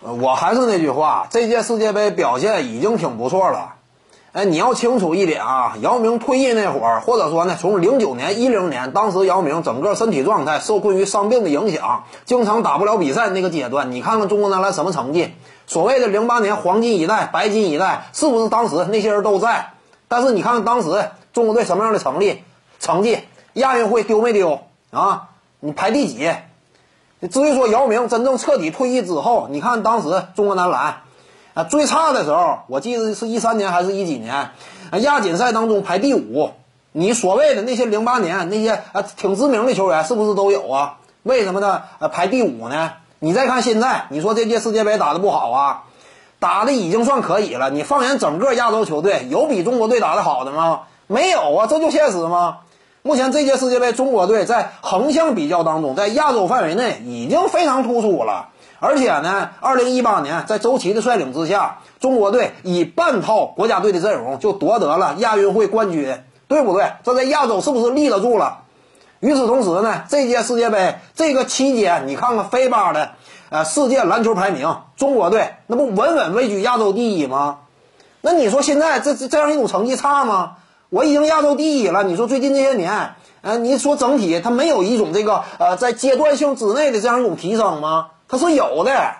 我还是那句话，这届世界杯表现已经挺不错了。哎，你要清楚一点啊，姚明退役那会儿，或者说呢，从零九年、一零年，当时姚明整个身体状态受困于伤病的影响，经常打不了比赛那个阶段。你看看中国男篮什么成绩？所谓的零八年黄金一代、白金一代，是不是当时那些人都在？但是你看看当时中国队什么样的成绩？成绩亚运会丢没丢啊？你排第几？至于说姚明真正彻底退役之后，你看当时中国男篮。啊，最差的时候，我记得是一三年还是一几年？亚锦赛当中排第五。你所谓的那些零八年那些啊挺知名的球员，是不是都有啊？为什么呢？呃，排第五呢？你再看现在，你说这届世界杯打的不好啊？打的已经算可以了。你放眼整个亚洲球队，有比中国队打的好的吗？没有啊，这就现实吗？目前这届世界杯，中国队在横向比较当中，在亚洲范围内已经非常突出了。而且呢，二零一八年在周琦的率领之下，中国队以半套国家队的阵容就夺得了亚运会冠军，对不对？这在亚洲是不是立得住了？与此同时呢，这届世界杯这个期间，你看看飞巴的呃世界篮球排名，中国队那不稳稳位居亚洲第一吗？那你说现在这这这样一种成绩差吗？我已经亚洲第一了，你说最近这些年，呃，你说整体它没有一种这个呃在阶段性之内的这样一种提升吗？它是有的，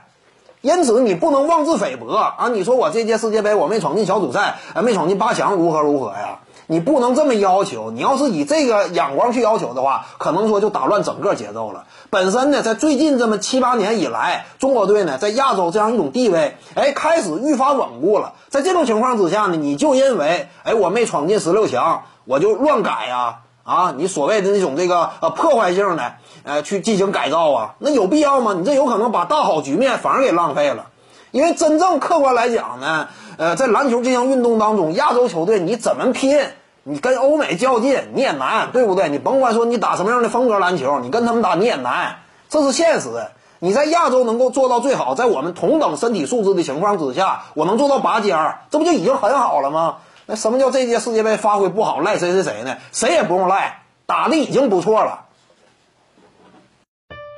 因此你不能妄自菲薄啊！你说我这届世界杯我没闯进小组赛，啊，没闯进八强，如何如何呀？你不能这么要求。你要是以这个眼光去要求的话，可能说就打乱整个节奏了。本身呢，在最近这么七八年以来，中国队呢在亚洲这样一种地位，哎，开始愈发稳固了。在这种情况之下呢，你就因为哎我没闯进十六强，我就乱改呀？啊，你所谓的那种这个呃破坏性的，呃去进行改造啊，那有必要吗？你这有可能把大好局面反而给浪费了。因为真正客观来讲呢，呃，在篮球这项运动当中，亚洲球队你怎么拼，你跟欧美较劲你也难，对不对？你甭管说你打什么样的风格篮球，你跟他们打你也难，这是现实。你在亚洲能够做到最好，在我们同等身体素质的情况之下，我能做到拔尖儿，这不就已经很好了吗？那什么叫这届世界杯发挥不好赖谁谁谁呢？谁也不用赖，打的已经不错了。